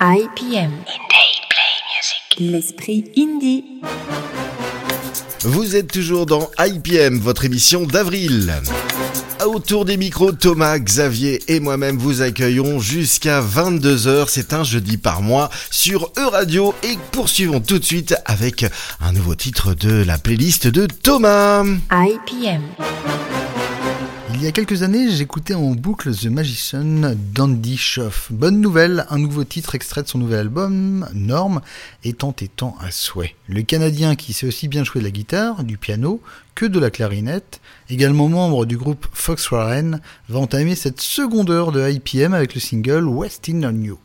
IPM. L'esprit indie. Vous êtes toujours dans IPM, votre émission d'avril. Autour des micros, Thomas, Xavier et moi-même vous accueillons jusqu'à 22h. C'est un jeudi par mois sur E-Radio et poursuivons tout de suite avec un nouveau titre de la playlist de Thomas. IPM. Il y a quelques années, j'écoutais en boucle The Magician d'Andy Schoff. Bonne nouvelle, un nouveau titre extrait de son nouvel album, Norme, étant étant à souhait. Le Canadien qui sait aussi bien jouer de la guitare, du piano, que de la clarinette, également membre du groupe Fox Warren, va entamer cette seconde heure de IPM avec le single Westin on You.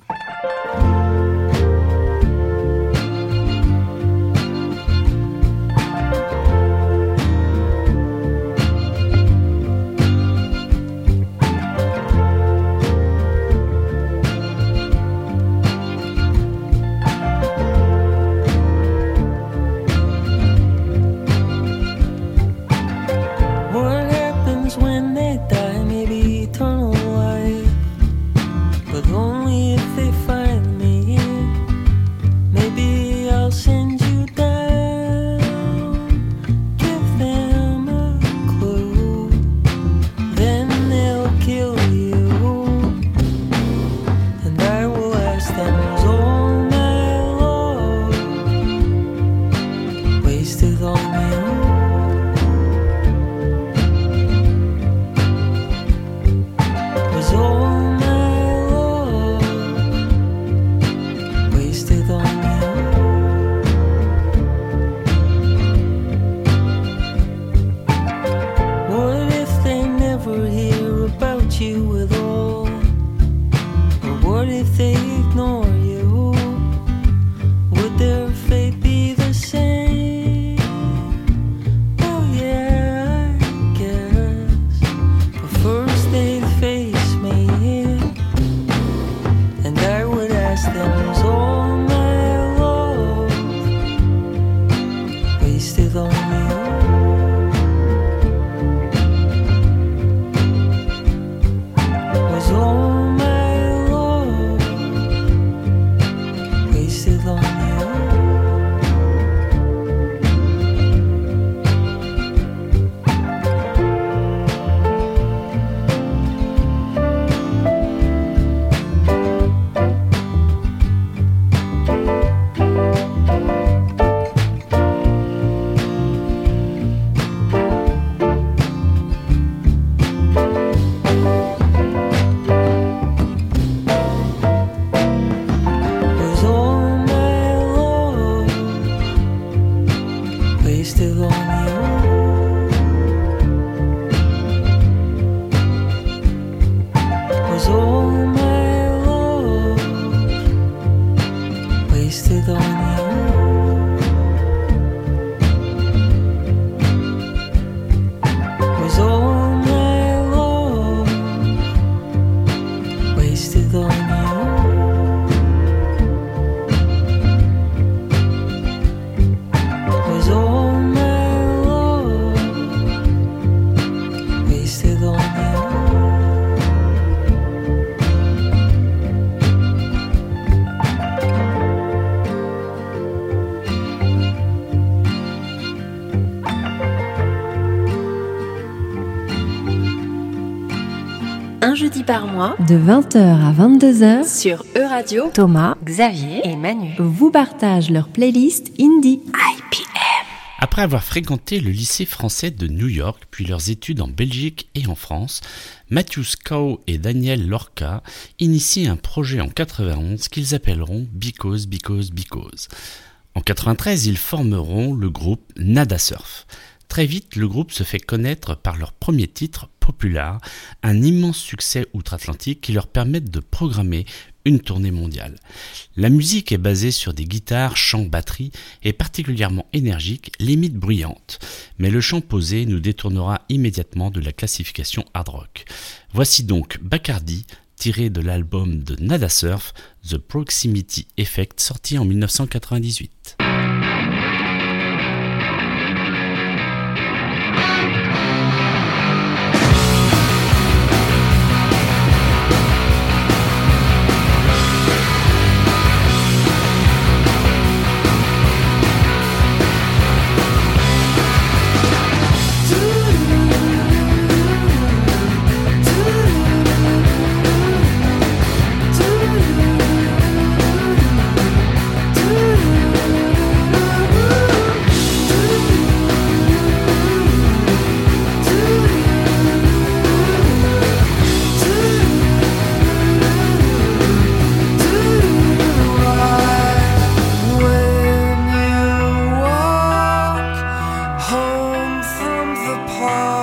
Par mois De 20h à 22h, sur E-Radio. Thomas Xavier et Manu. vous partage leur playlist indie. Après avoir fréquenté le lycée français de New York, puis leurs études en Belgique et en France, Matthew Scow et Daniel Lorca initient un projet en 91 qu'ils appelleront Because, Because, Because. En 93, ils formeront le groupe Nada Surf. Très vite, le groupe se fait connaître par leur premier titre, Popular, un immense succès outre-Atlantique qui leur permet de programmer une tournée mondiale. La musique est basée sur des guitares, chants, batteries et particulièrement énergiques, limite bruyantes. Mais le chant posé nous détournera immédiatement de la classification hard rock. Voici donc Bacardi, tiré de l'album de Nada Surf, The Proximity Effect, sorti en 1998. Oh.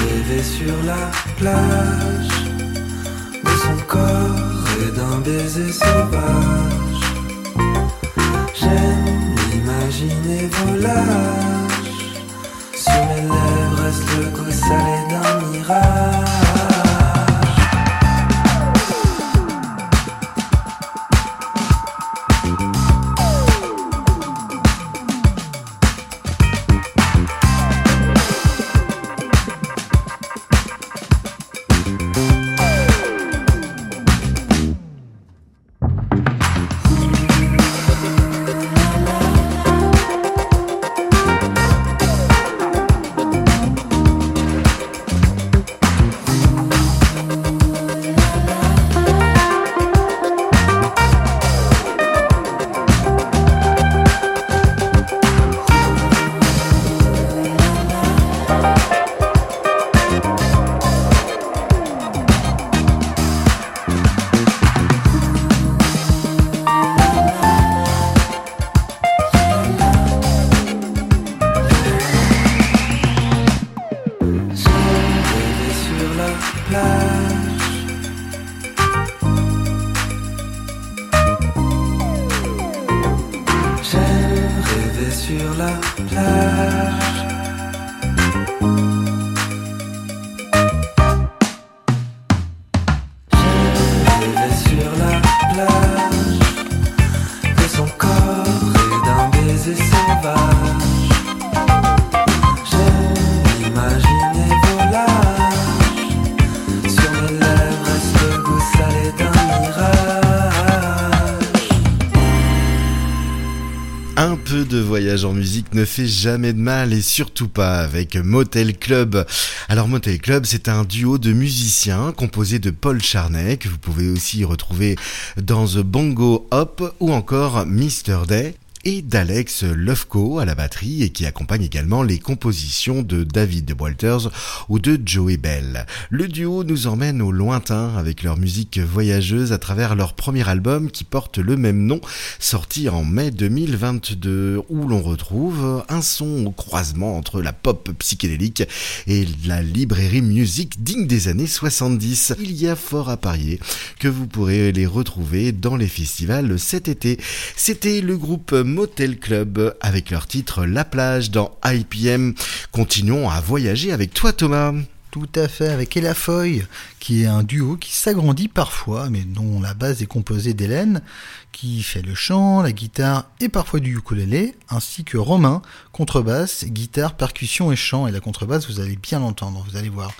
rêver sur la plage de son corps et d'un baiser sauvage. J'aime m'imaginer volage sur mes lèvres reste le goût salé d'un mirage. peu de voyage en musique ne fait jamais de mal et surtout pas avec Motel Club. Alors Motel Club, c'est un duo de musiciens composé de Paul Charney que vous pouvez aussi retrouver dans The Bongo Hop ou encore Mister Day et d'Alex Lufko à la batterie et qui accompagne également les compositions de David Walters ou de Joey Bell. Le duo nous emmène au lointain avec leur musique voyageuse à travers leur premier album qui porte le même nom, sorti en mai 2022, où l'on retrouve un son au croisement entre la pop psychédélique et la librairie musique digne des années 70. Il y a fort à parier que vous pourrez les retrouver dans les festivals cet été. C'était le groupe Motel Club avec leur titre La plage dans IPM. Continuons à voyager avec toi Thomas. Tout à fait, avec Ella Foy, qui est un duo qui s'agrandit parfois, mais dont la base est composée d'Hélène, qui fait le chant, la guitare et parfois du ukulélé, ainsi que Romain, contrebasse, guitare, percussion et chant. Et la contrebasse, vous allez bien l'entendre, vous allez voir.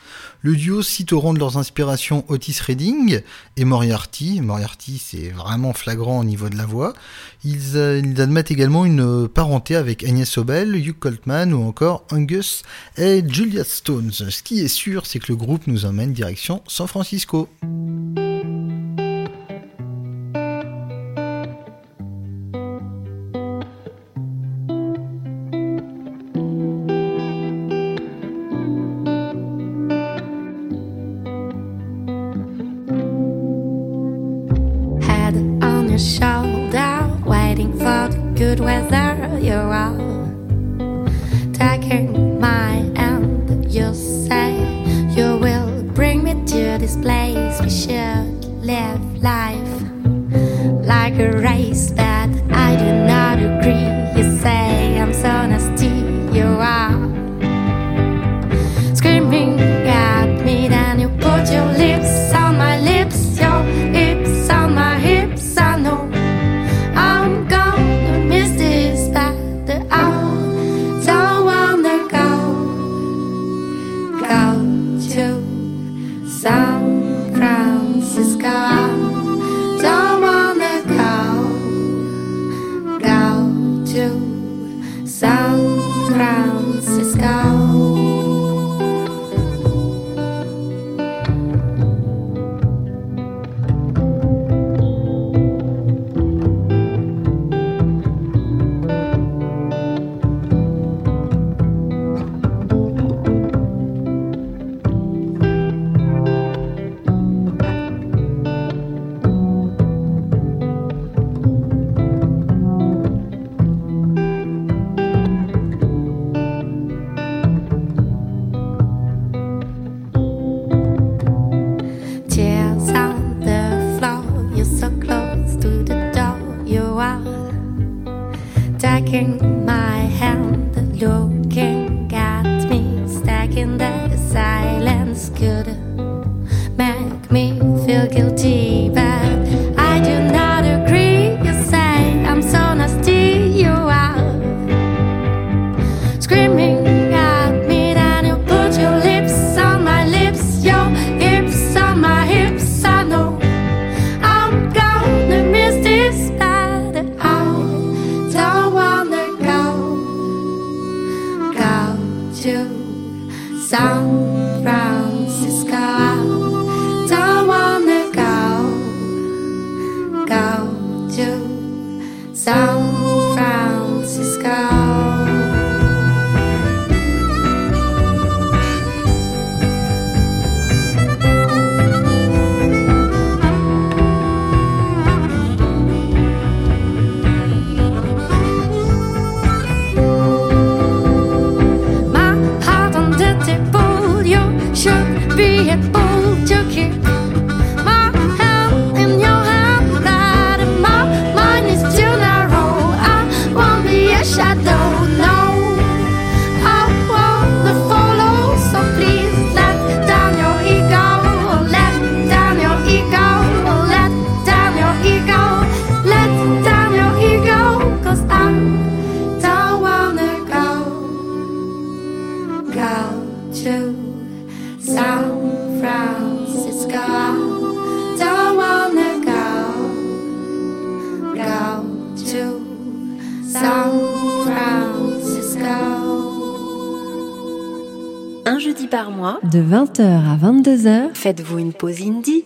Le duo cite au rang de leurs inspirations Otis Redding et Moriarty. Moriarty, c'est vraiment flagrant au niveau de la voix. Ils, euh, ils admettent également une parenté avec Agnès Obel, Hugh Coltman ou encore Angus et Julia Stones. Ce qui est sûr, c'est que le groupe nous emmène direction San Francisco. A faites-vous une pause indie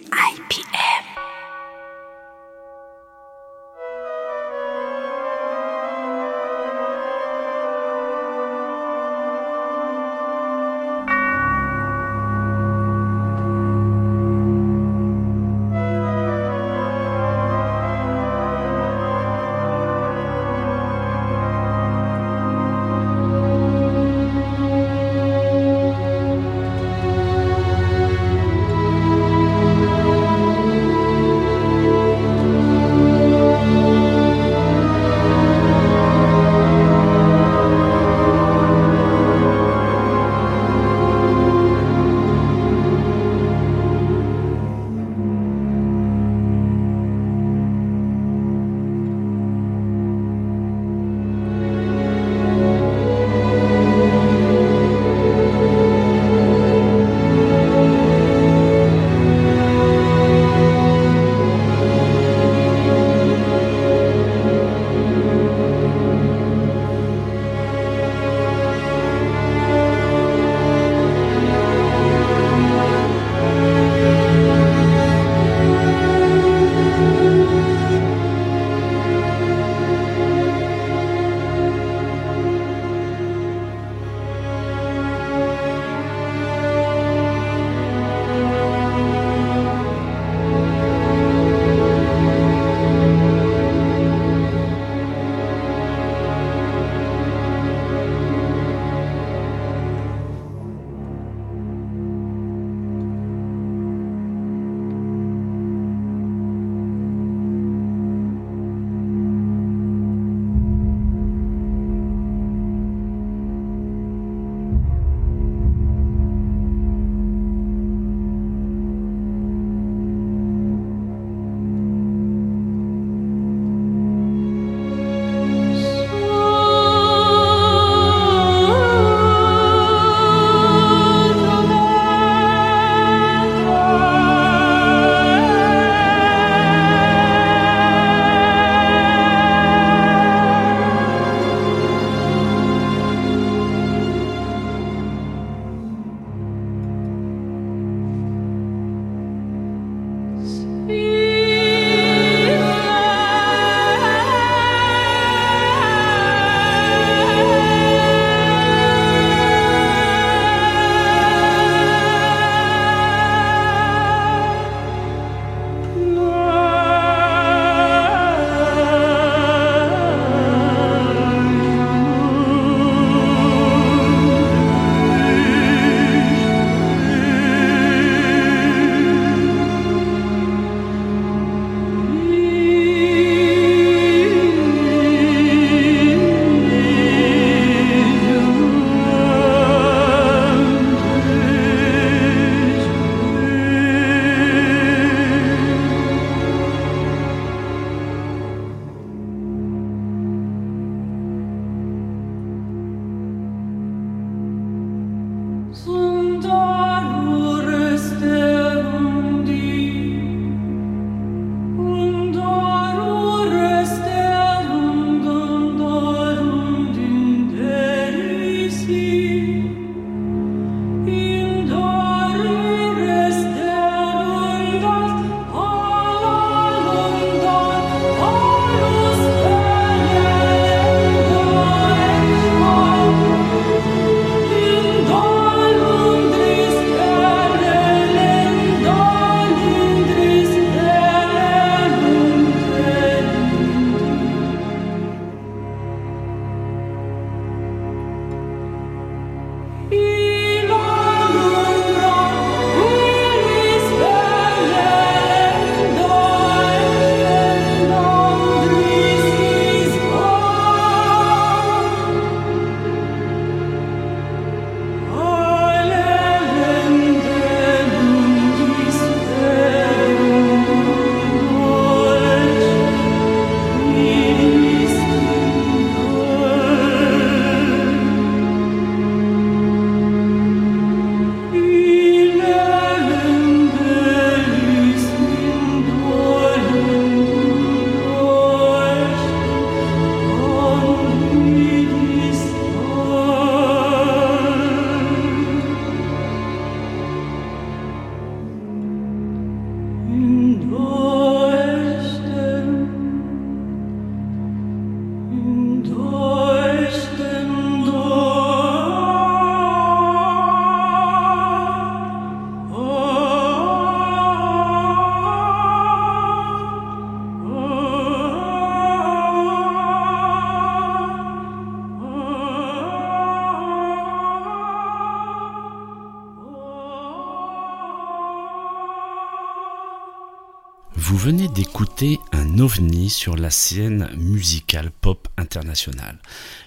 d'écouter un ovni sur la scène musicale pop internationale.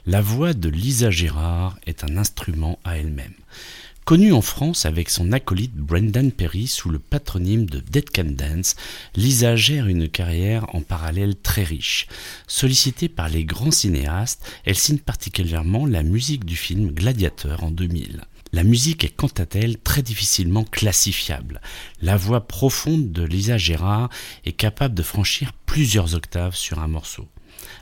La voix de Lisa Gérard est un instrument à elle-même. Connue en France avec son acolyte Brendan Perry sous le patronyme de Dead Can Dance, Lisa gère une carrière en parallèle très riche. Sollicitée par les grands cinéastes, elle signe particulièrement la musique du film Gladiateur en 2000. La musique est quant à elle très difficilement classifiable. La voix profonde de Lisa Gérard est capable de franchir plusieurs octaves sur un morceau.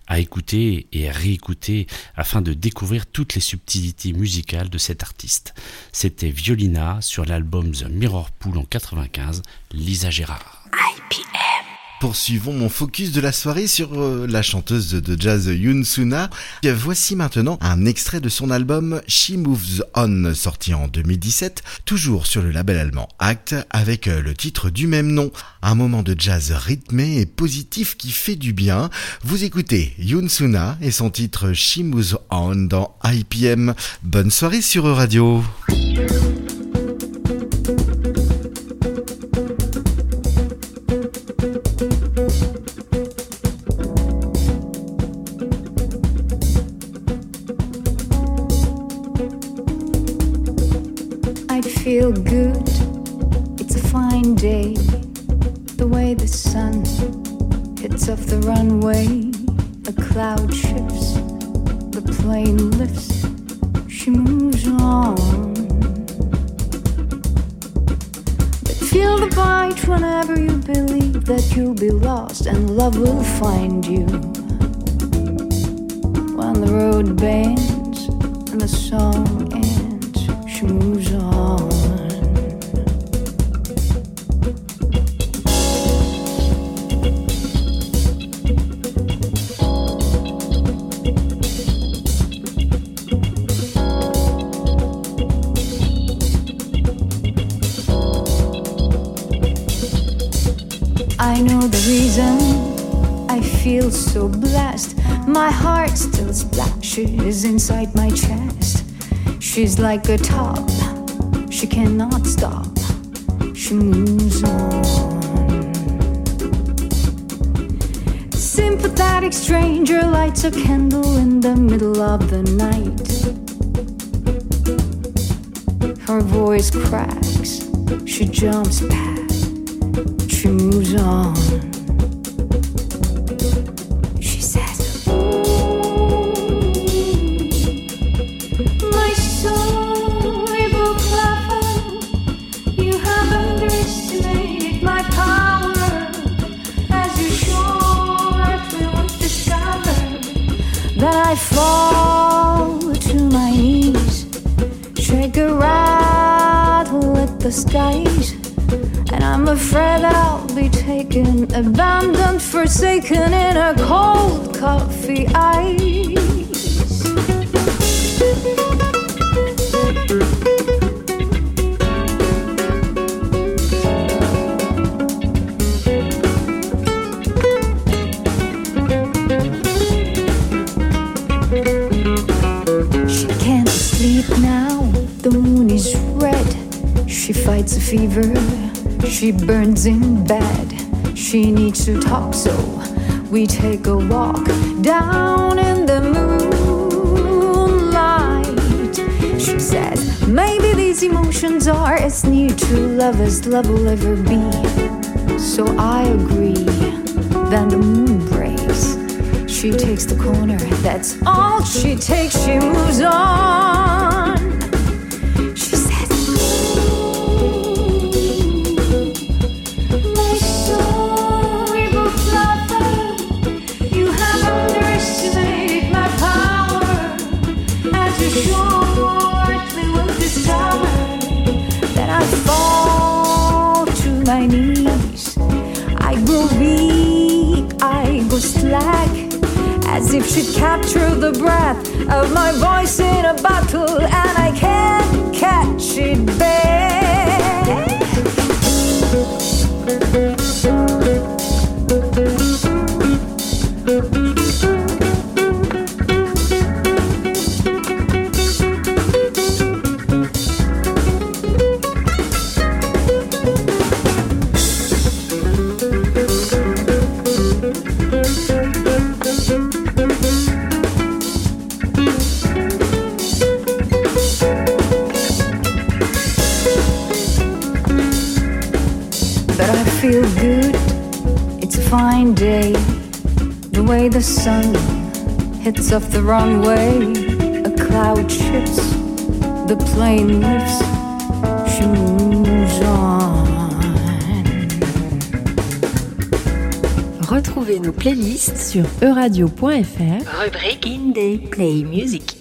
À écouter et à réécouter afin de découvrir toutes les subtilités musicales de cet artiste. C'était Violina sur l'album The Mirror Pool en 95, Lisa Gérard. Poursuivons mon focus de la soirée sur euh, la chanteuse de jazz Yoon Suna. Voici maintenant un extrait de son album She Moves On, sorti en 2017, toujours sur le label allemand Act, avec euh, le titre du même nom. Un moment de jazz rythmé et positif qui fait du bien. Vous écoutez Yoon et son titre She Moves On dans IPM. Bonne soirée sur Radio. Runway, a cloud shifts, the plane lifts, she moves on. But feel the bite whenever you believe that you'll be lost and love will find you. When the road bends and the song ends, she moves on. Splashes inside my chest. She's like a top, she cannot stop. She moves on. Sympathetic stranger lights a candle in the middle of the night. Her voice cracks, she jumps back, she moves on. Forsaken in a cold coffee ice. We take a walk down in the moonlight. She says, Maybe these emotions are as near to love as love will ever be. So I agree. Then the moon breaks. She takes the corner, that's all she takes. She moves on. if she'd capture the breath of my voice in a bottle and I can't catch it back. cuts off the wrong way. A cloud shifts, the plane lifts, she moves on. Retrouvez nos playlists sur euradio.fr. Rubrique Indie Play Music.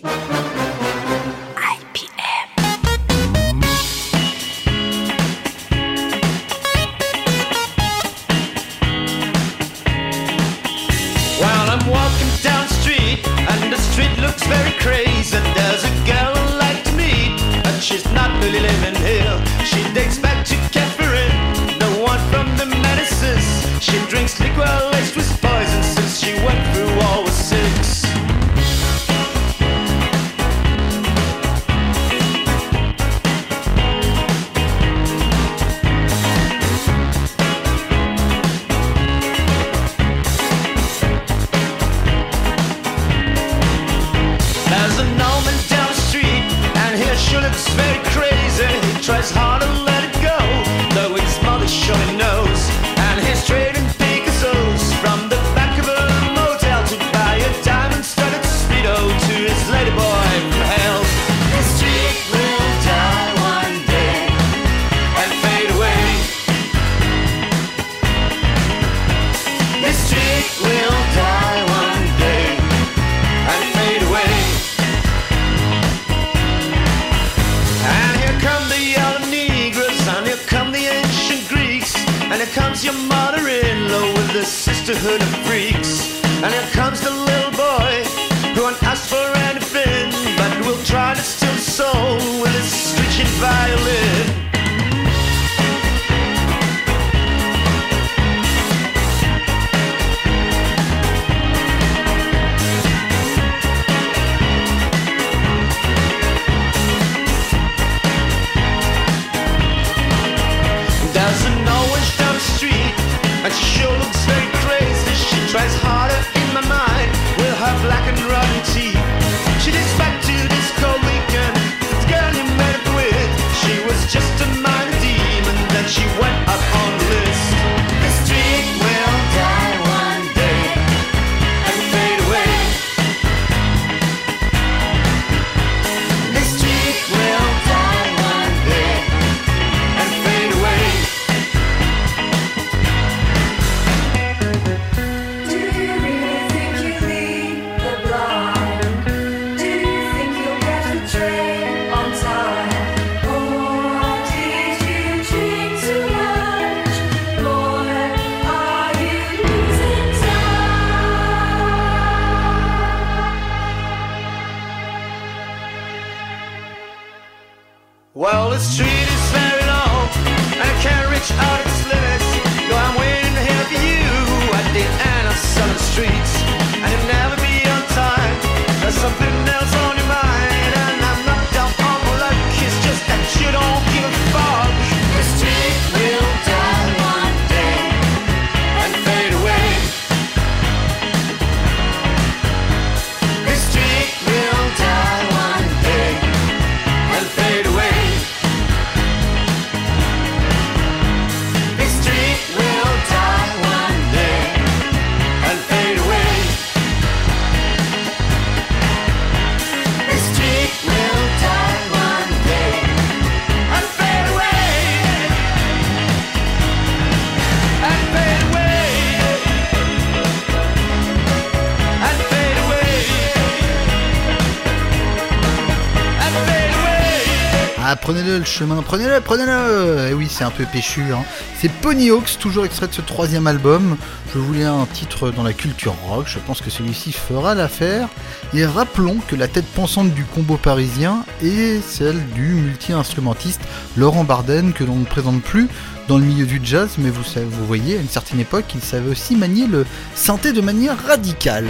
Le chemin, prenez-le, prenez-le Et oui, c'est un peu péchu. Hein. C'est Pony Hawks, toujours extrait de ce troisième album. Je voulais un titre dans la culture rock, je pense que celui-ci fera l'affaire. Et rappelons que la tête pensante du combo parisien est celle du multi-instrumentiste Laurent Barden, que l'on ne présente plus dans le milieu du jazz, mais vous, savez, vous voyez, à une certaine époque, il savait aussi manier le synthé de manière radicale.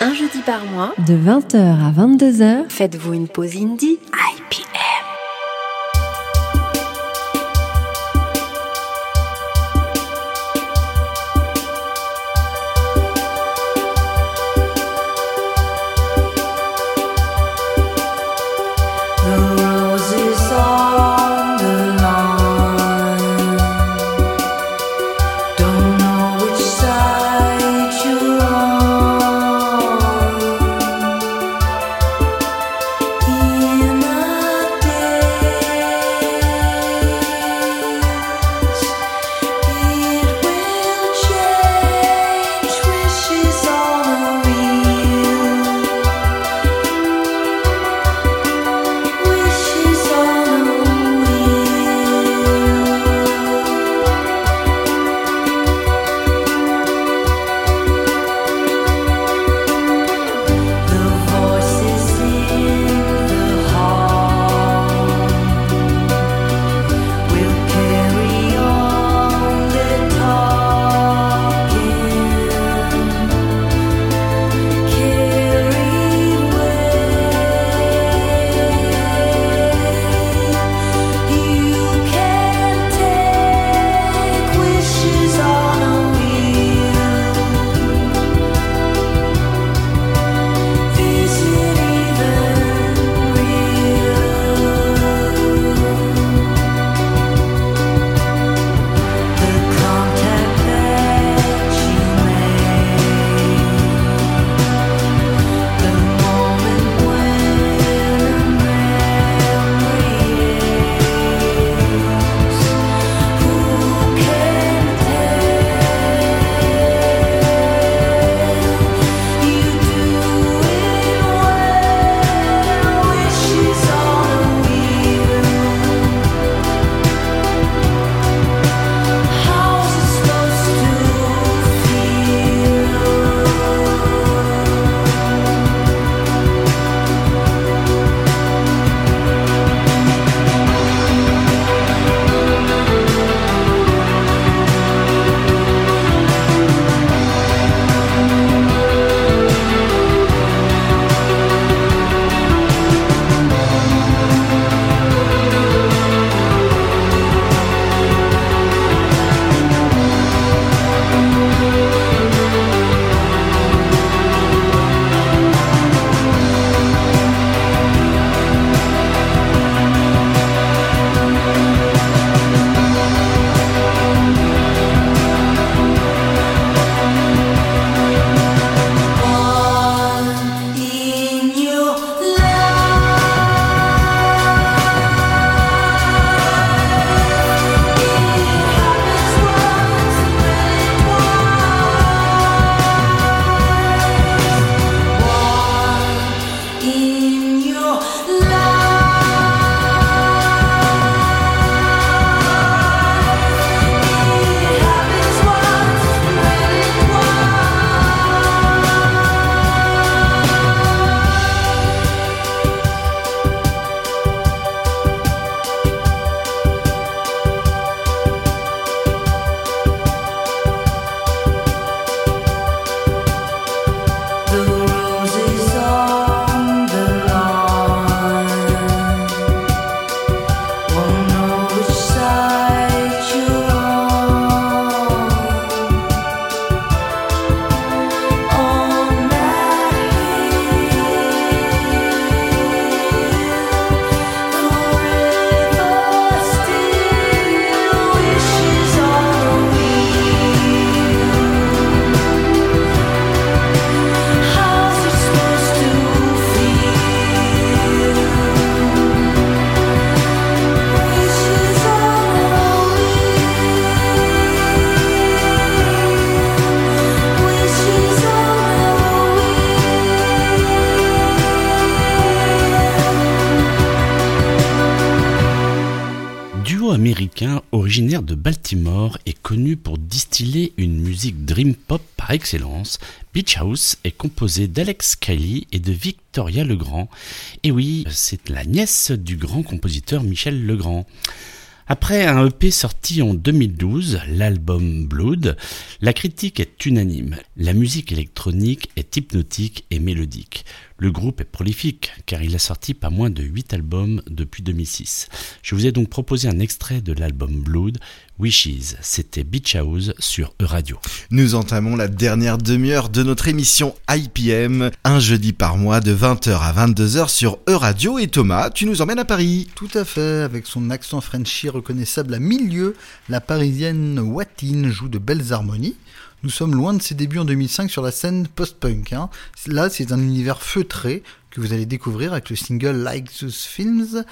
Un jeudi par mois, De 20h à 22h, faites-vous une pause indie excellence. Beach House est composé d'Alex Kelly et de Victoria Legrand. Et oui, c'est la nièce du grand compositeur Michel Legrand. Après un EP sorti en 2012, l'album Blood, la critique est unanime. La musique électronique est hypnotique et mélodique. Le groupe est prolifique car il a sorti pas moins de 8 albums depuis 2006. Je vous ai donc proposé un extrait de l'album Blood, Wishes. C'était Beach House sur E-Radio. Nous entamons la dernière demi-heure de notre émission IPM, un jeudi par mois de 20h à 22h sur E-Radio. Et Thomas, tu nous emmènes à Paris. Tout à fait, avec son accent Frenchy reconnaissable à milieu, la parisienne Watine joue de belles harmonies. Nous sommes loin de ses débuts en 2005 sur la scène post-punk. hein. Là, c'est un univers feutré que vous allez découvrir avec le single Like Those Films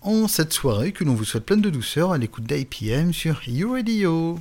en cette soirée que l'on vous souhaite pleine de douceur à l'écoute d'IPM sur You Radio.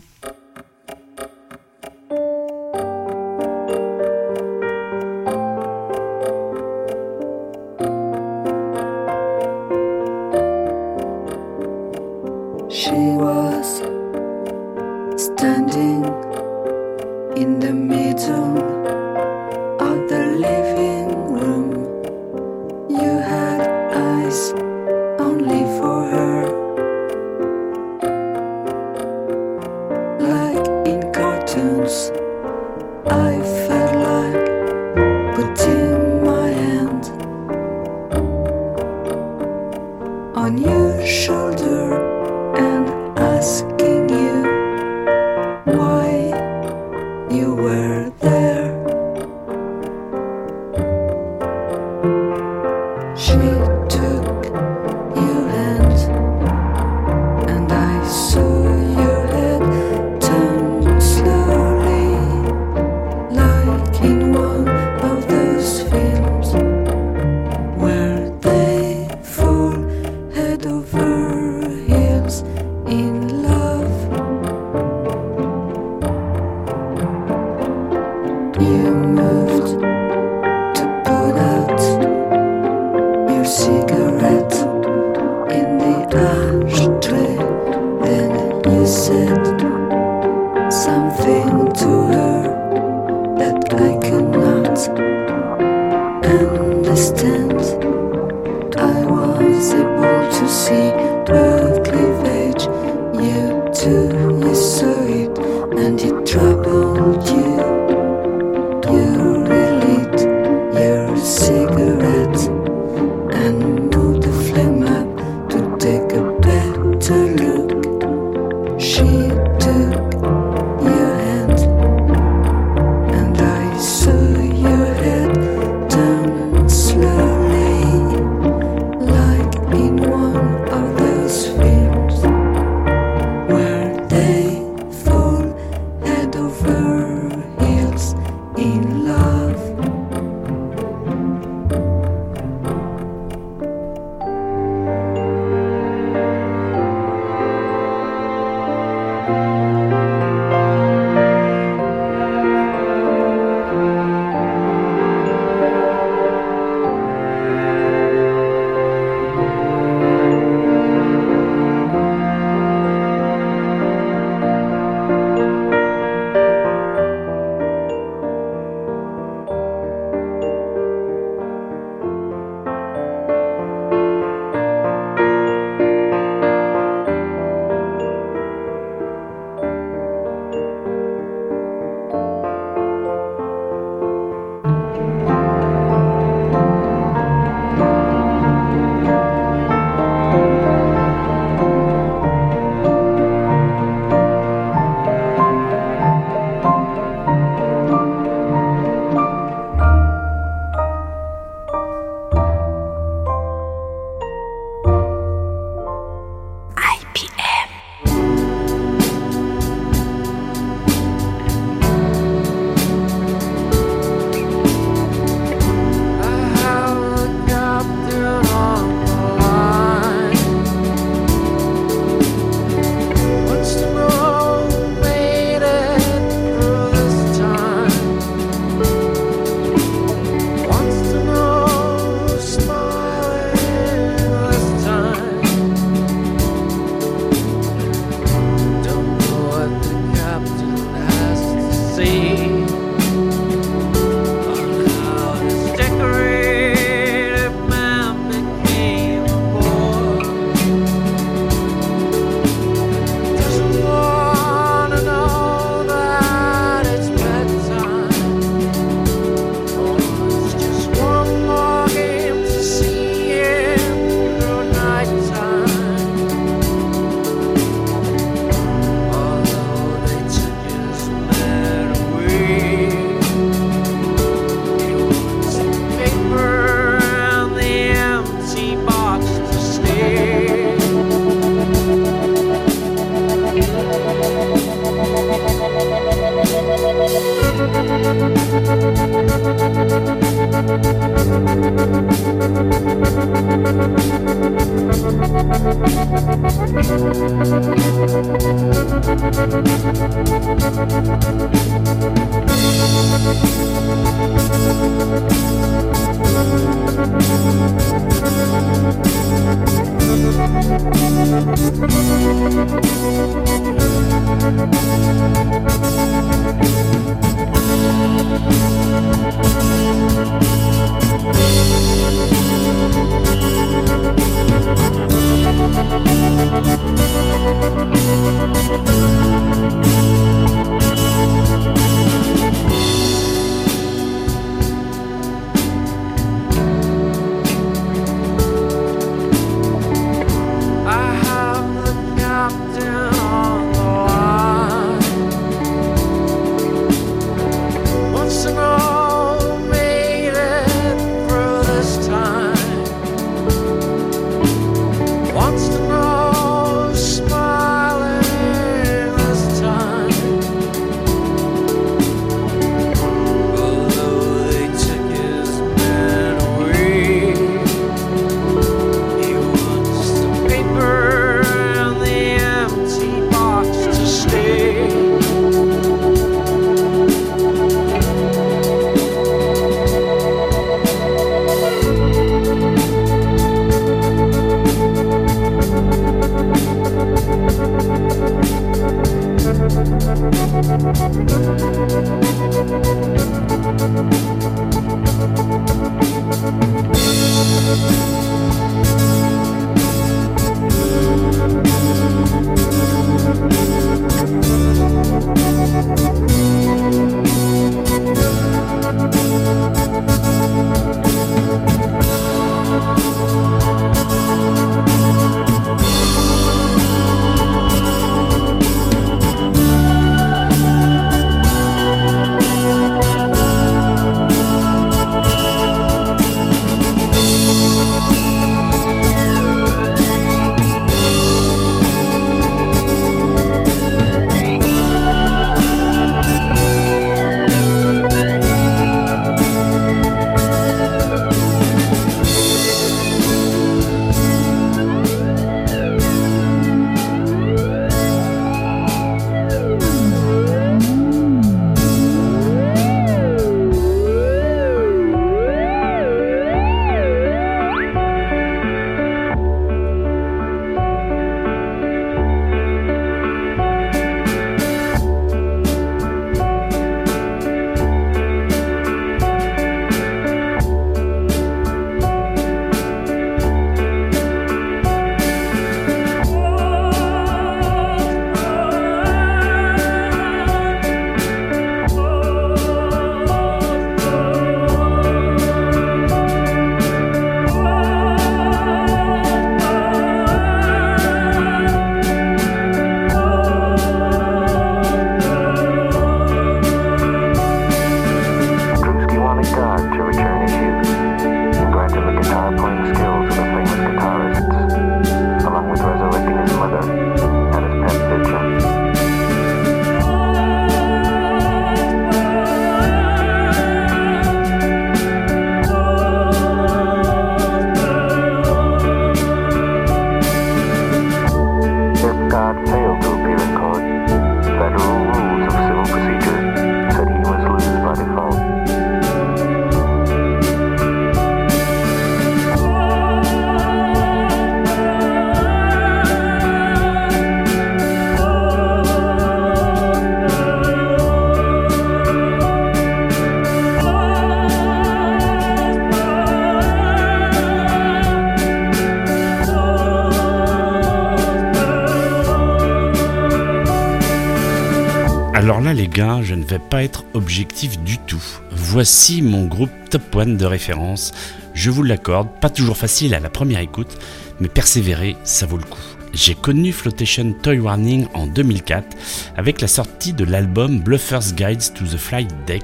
Pas être objectif du tout. Voici mon groupe Top One de référence. Je vous l'accorde, pas toujours facile à la première écoute, mais persévérer, ça vaut le coup. J'ai connu Flotation Toy Warning en 2004 avec la sortie de l'album Bluffer's Guides to the Flight Deck.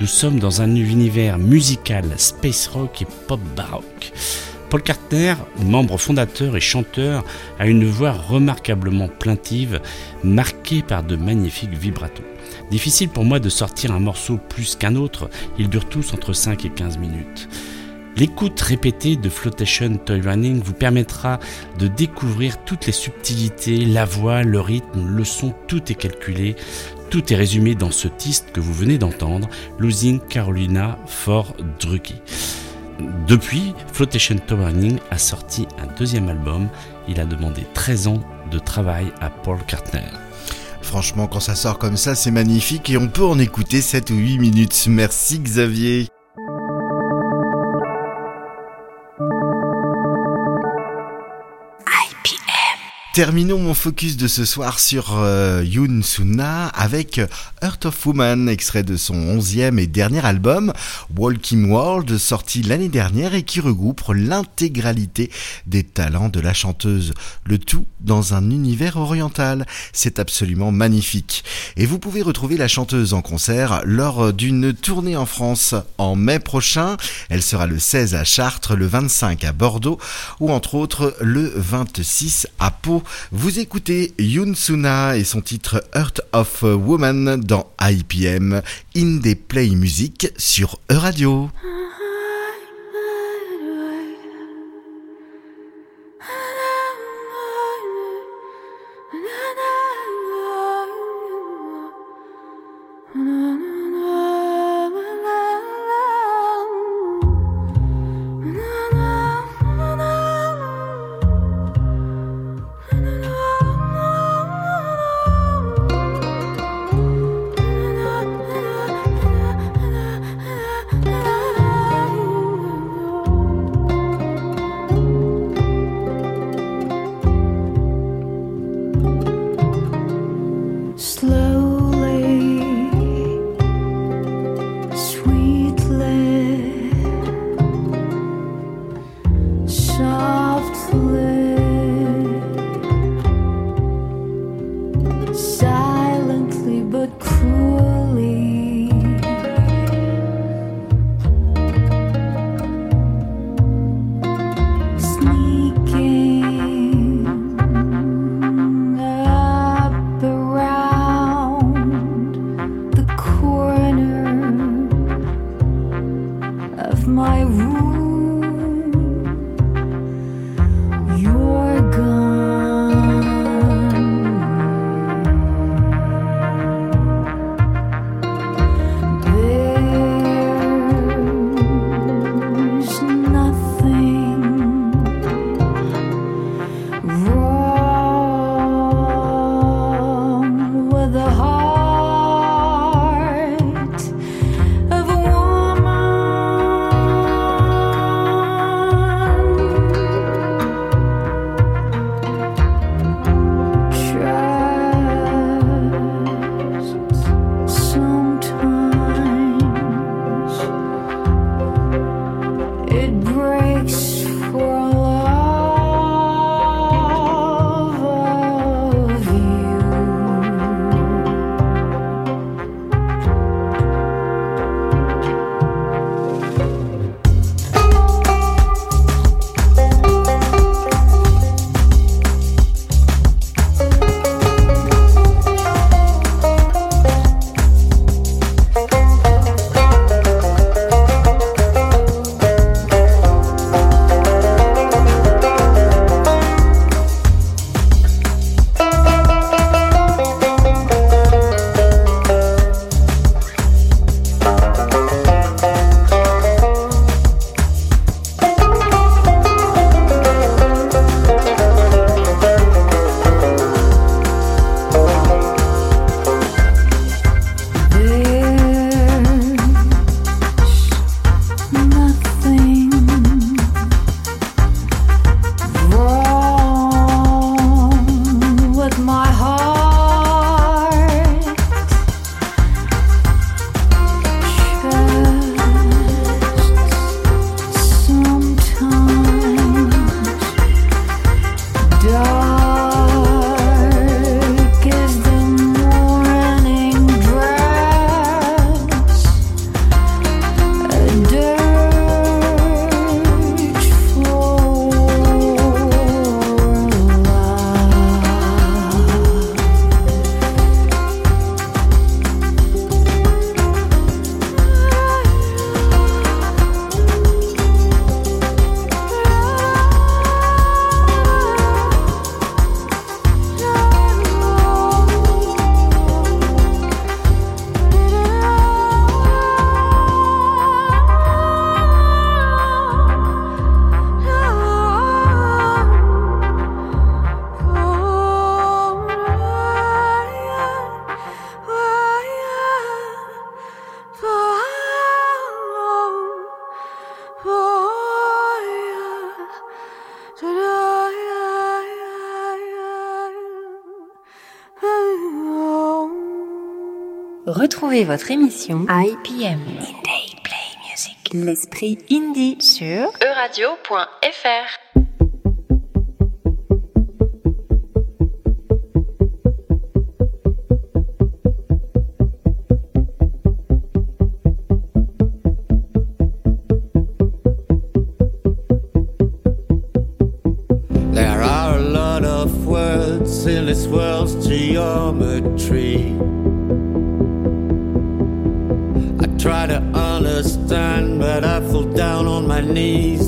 Nous sommes dans un univers musical, space rock et pop baroque. Paul Carter, membre fondateur et chanteur, a une voix remarquablement plaintive, marquée par de magnifiques vibratos. Difficile pour moi de sortir un morceau plus qu'un autre, ils durent tous entre 5 et 15 minutes. L'écoute répétée de Flotation Toy Running vous permettra de découvrir toutes les subtilités, la voix, le rythme, le son, tout est calculé, tout est résumé dans ce titre que vous venez d'entendre, Losing Carolina for Drucky. Depuis, Flotation Toy Running a sorti un deuxième album. Il a demandé 13 ans de travail à Paul Kartner. Franchement, quand ça sort comme ça, c'est magnifique et on peut en écouter 7 ou 8 minutes. Merci Xavier. Terminons mon focus de ce soir sur euh, Yoon Suna avec Earth of Woman, extrait de son onzième et dernier album, Walking World, sorti l'année dernière et qui regroupe l'intégralité des talents de la chanteuse. Le tout dans un univers oriental. C'est absolument magnifique. Et vous pouvez retrouver la chanteuse en concert lors d'une tournée en France en mai prochain. Elle sera le 16 à Chartres, le 25 à Bordeaux ou entre autres le 26 à Pau. Vous écoutez Yoon Suna et son titre Heart of Woman dans IPM Indie Play Music sur Euradio. Retrouvez votre émission IPM Indie Play Music, l'esprit indie sur euradio.fr. days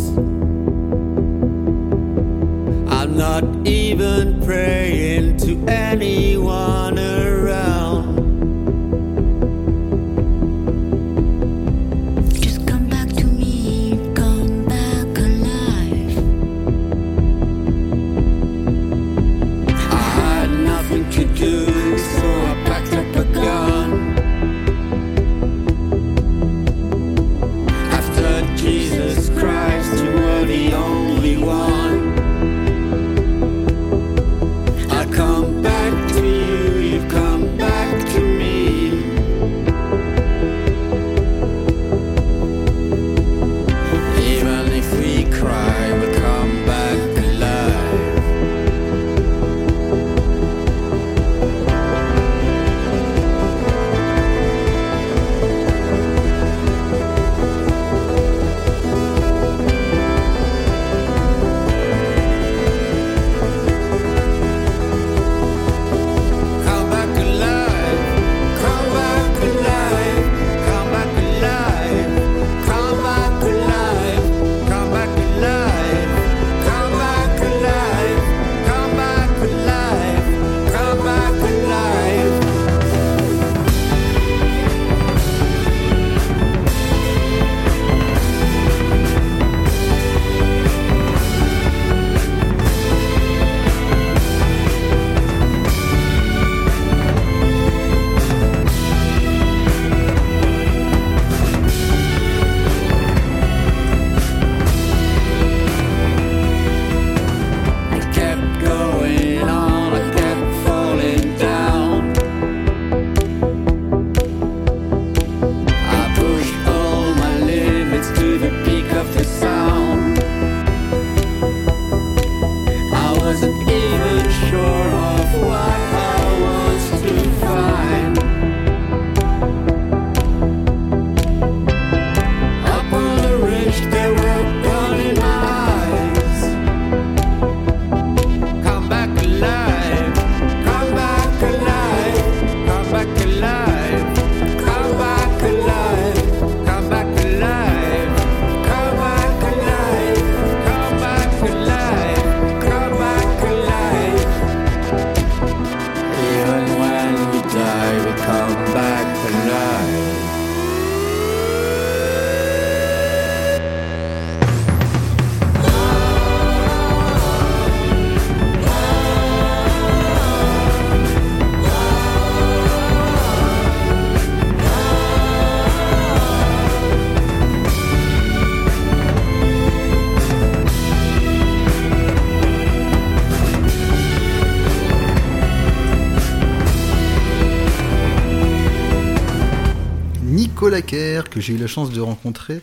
j'ai eu la chance de rencontrer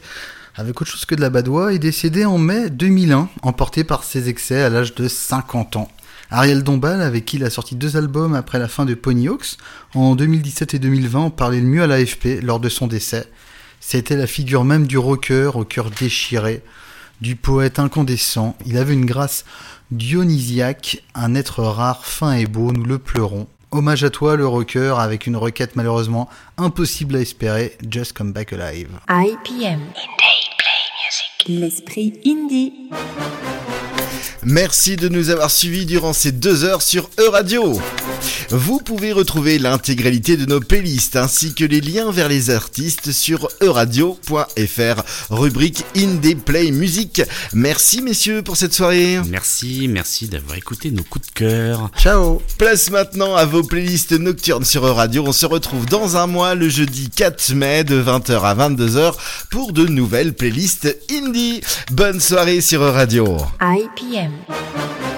avec autre chose que de la badoie, est décédé en mai 2001, emporté par ses excès à l'âge de 50 ans. Ariel Dombal, avec qui il a sorti deux albums après la fin de Ponyhawks, en 2017 et 2020, on parlait le mieux à l'AFP lors de son décès. C'était la figure même du rocker au cœur déchiré, du poète incandescent. Il avait une grâce dionysiaque, un être rare, fin et beau, nous le pleurons. Hommage à toi, le rocker, avec une requête malheureusement impossible à espérer, Just Come Back Alive. IPM Indie Play Music, l'esprit indie. Merci de nous avoir suivis durant ces deux heures sur E-Radio. Vous pouvez retrouver l'intégralité de nos playlists ainsi que les liens vers les artistes sur euradio.fr, rubrique Indie Play Music. Merci messieurs pour cette soirée. Merci, merci d'avoir écouté nos coups de cœur. Ciao Place maintenant à vos playlists nocturnes sur E-Radio. On se retrouve dans un mois le jeudi 4 mai de 20h à 22h pour de nouvelles playlists indie. Bonne soirée sur E-Radio. IPM. FM.